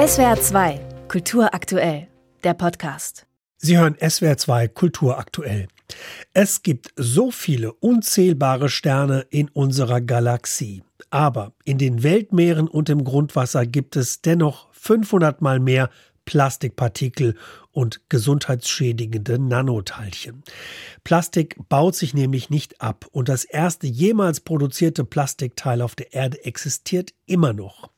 SWR 2, Kultur aktuell, der Podcast. Sie hören SWR 2 Kultur aktuell. Es gibt so viele unzählbare Sterne in unserer Galaxie. Aber in den Weltmeeren und im Grundwasser gibt es dennoch 500 mal mehr Plastikpartikel und gesundheitsschädigende Nanoteilchen. Plastik baut sich nämlich nicht ab und das erste jemals produzierte Plastikteil auf der Erde existiert immer noch.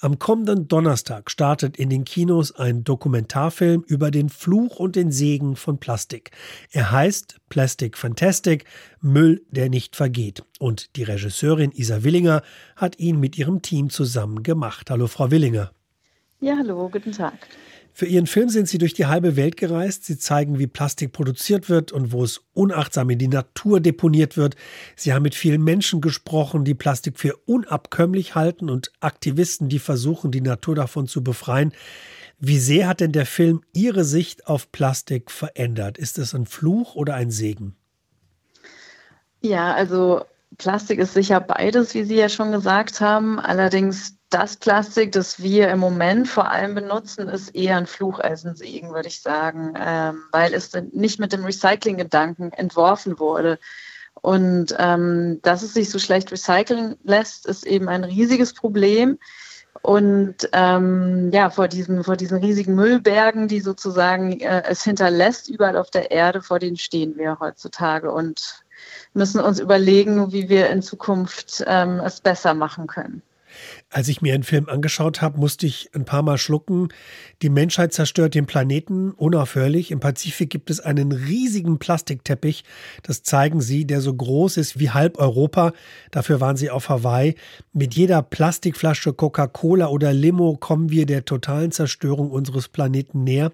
Am kommenden Donnerstag startet in den Kinos ein Dokumentarfilm über den Fluch und den Segen von Plastik. Er heißt Plastic Fantastic, Müll, der nicht vergeht. Und die Regisseurin Isa Willinger hat ihn mit ihrem Team zusammen gemacht. Hallo, Frau Willinger. Ja, hallo, guten Tag. Für ihren Film sind sie durch die halbe Welt gereist. Sie zeigen, wie Plastik produziert wird und wo es unachtsam in die Natur deponiert wird. Sie haben mit vielen Menschen gesprochen, die Plastik für unabkömmlich halten und Aktivisten, die versuchen, die Natur davon zu befreien. Wie sehr hat denn der Film Ihre Sicht auf Plastik verändert? Ist es ein Fluch oder ein Segen? Ja, also Plastik ist sicher beides, wie Sie ja schon gesagt haben. Allerdings das Plastik, das wir im Moment vor allem benutzen, ist eher ein Fluch als ein Segen, würde ich sagen, ähm, weil es nicht mit dem Recycling-Gedanken entworfen wurde. Und ähm, dass es sich so schlecht recyceln lässt, ist eben ein riesiges Problem. Und ähm, ja, vor diesen, vor diesen riesigen Müllbergen, die sozusagen äh, es hinterlässt, überall auf der Erde, vor denen stehen wir heutzutage und müssen uns überlegen, wie wir in Zukunft ähm, es besser machen können. Als ich mir einen Film angeschaut habe, musste ich ein paar Mal schlucken. Die Menschheit zerstört den Planeten unaufhörlich. Im Pazifik gibt es einen riesigen Plastikteppich, das zeigen sie, der so groß ist wie halb Europa. Dafür waren sie auf Hawaii. Mit jeder Plastikflasche Coca-Cola oder Limo kommen wir der totalen Zerstörung unseres Planeten näher.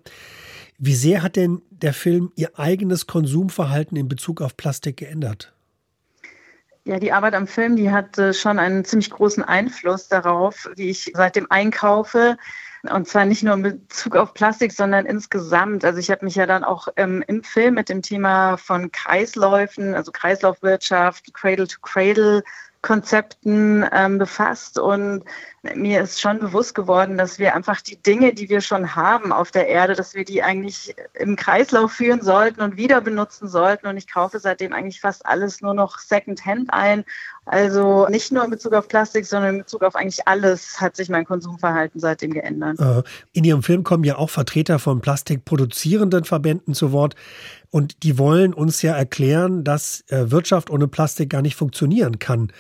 Wie sehr hat denn der Film Ihr eigenes Konsumverhalten in Bezug auf Plastik geändert? Ja, die Arbeit am Film, die hat schon einen ziemlich großen Einfluss darauf, wie ich seitdem einkaufe. Und zwar nicht nur in Bezug auf Plastik, sondern insgesamt. Also ich habe mich ja dann auch ähm, im Film mit dem Thema von Kreisläufen, also Kreislaufwirtschaft, Cradle to Cradle Konzepten ähm, befasst und mir ist schon bewusst geworden, dass wir einfach die Dinge, die wir schon haben auf der Erde, dass wir die eigentlich im Kreislauf führen sollten und wieder benutzen sollten. Und ich kaufe seitdem eigentlich fast alles nur noch Secondhand ein. Also nicht nur in Bezug auf Plastik, sondern in Bezug auf eigentlich alles hat sich mein Konsumverhalten seitdem geändert. Äh, in Ihrem Film kommen ja auch Vertreter von plastikproduzierenden Verbänden zu Wort. Und die wollen uns ja erklären, dass äh, Wirtschaft ohne Plastik gar nicht funktionieren kann.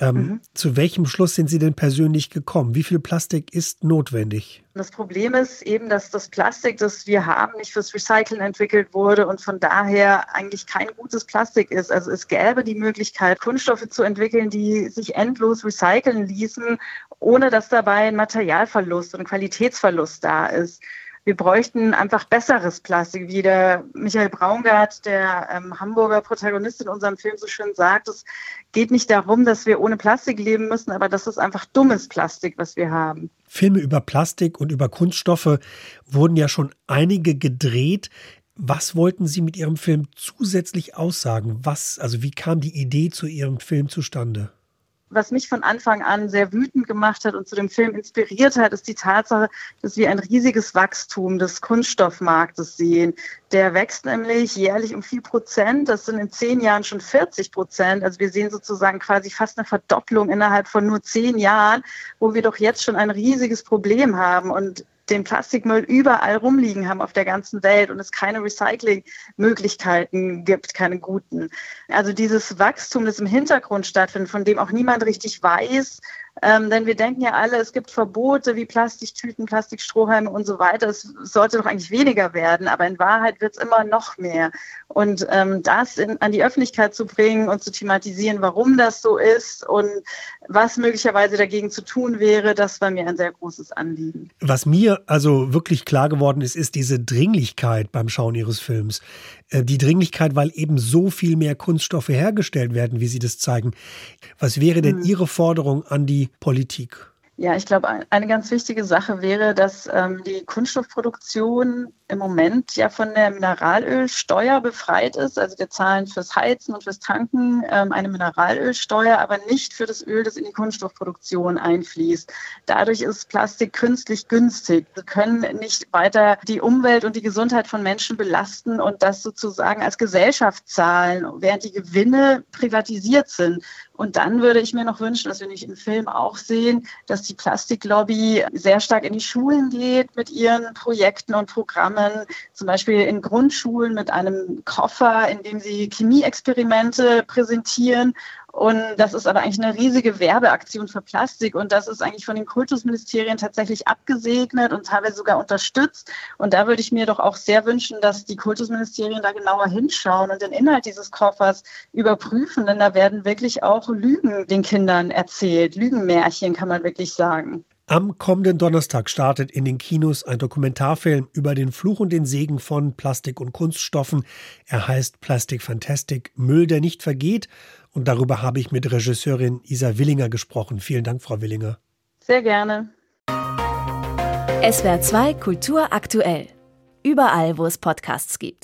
Ähm, mhm. Zu welchem Schluss sind Sie denn persönlich gekommen? Wie viel Plastik ist notwendig? Das Problem ist eben, dass das Plastik, das wir haben, nicht fürs Recyceln entwickelt wurde und von daher eigentlich kein gutes Plastik ist. Also es gäbe die Möglichkeit, Kunststoffe zu entwickeln, die sich endlos recyceln ließen, ohne dass dabei ein Materialverlust und ein Qualitätsverlust da ist wir bräuchten einfach besseres Plastik, wie der Michael Braungart, der ähm, Hamburger Protagonist in unserem Film so schön sagt. Es geht nicht darum, dass wir ohne Plastik leben müssen, aber das ist einfach dummes Plastik, was wir haben. Filme über Plastik und über Kunststoffe wurden ja schon einige gedreht. Was wollten Sie mit Ihrem Film zusätzlich aussagen? Was, also wie kam die Idee zu Ihrem Film zustande? Was mich von Anfang an sehr wütend gemacht hat und zu dem Film inspiriert hat, ist die Tatsache, dass wir ein riesiges Wachstum des Kunststoffmarktes sehen. Der wächst nämlich jährlich um vier Prozent. Das sind in zehn Jahren schon 40 Prozent. Also wir sehen sozusagen quasi fast eine Verdopplung innerhalb von nur zehn Jahren, wo wir doch jetzt schon ein riesiges Problem haben. Und den Plastikmüll überall rumliegen haben auf der ganzen Welt und es keine Recyclingmöglichkeiten gibt, keine guten. Also dieses Wachstum, das im Hintergrund stattfindet, von dem auch niemand richtig weiß, ähm, denn wir denken ja alle, es gibt Verbote wie Plastiktüten, Plastikstrohhalme und so weiter. Es sollte doch eigentlich weniger werden, aber in Wahrheit wird es immer noch mehr. Und ähm, das in, an die Öffentlichkeit zu bringen und zu thematisieren, warum das so ist und was möglicherweise dagegen zu tun wäre, das war mir ein sehr großes Anliegen. Was mir also wirklich klar geworden ist, ist diese Dringlichkeit beim Schauen Ihres Films. Äh, die Dringlichkeit, weil eben so viel mehr Kunststoffe hergestellt werden, wie Sie das zeigen. Was wäre denn hm. Ihre Forderung an die Politik? Ja, ich glaube, eine ganz wichtige Sache wäre, dass ähm, die Kunststoffproduktion im Moment ja von der Mineralölsteuer befreit ist. Also wir zahlen fürs Heizen und fürs Tanken ähm, eine Mineralölsteuer, aber nicht für das Öl, das in die Kunststoffproduktion einfließt. Dadurch ist Plastik künstlich günstig. Wir können nicht weiter die Umwelt und die Gesundheit von Menschen belasten und das sozusagen als Gesellschaft zahlen, während die Gewinne privatisiert sind. Und dann würde ich mir noch wünschen, dass wir nicht im Film auch sehen, dass die Plastiklobby sehr stark in die Schulen geht mit ihren Projekten und Programmen, zum Beispiel in Grundschulen mit einem Koffer, in dem sie Chemieexperimente präsentieren und das ist aber eigentlich eine riesige Werbeaktion für Plastik. Und das ist eigentlich von den Kultusministerien tatsächlich abgesegnet und teilweise sogar unterstützt. Und da würde ich mir doch auch sehr wünschen, dass die Kultusministerien da genauer hinschauen und den Inhalt dieses Koffers überprüfen. Denn da werden wirklich auch Lügen den Kindern erzählt. Lügenmärchen kann man wirklich sagen. Am kommenden Donnerstag startet in den Kinos ein Dokumentarfilm über den Fluch und den Segen von Plastik und Kunststoffen. Er heißt Plastic Fantastic, Müll, der nicht vergeht. Und darüber habe ich mit Regisseurin Isa Willinger gesprochen. Vielen Dank, Frau Willinger. Sehr gerne. SWR 2 Kultur aktuell. Überall, wo es Podcasts gibt.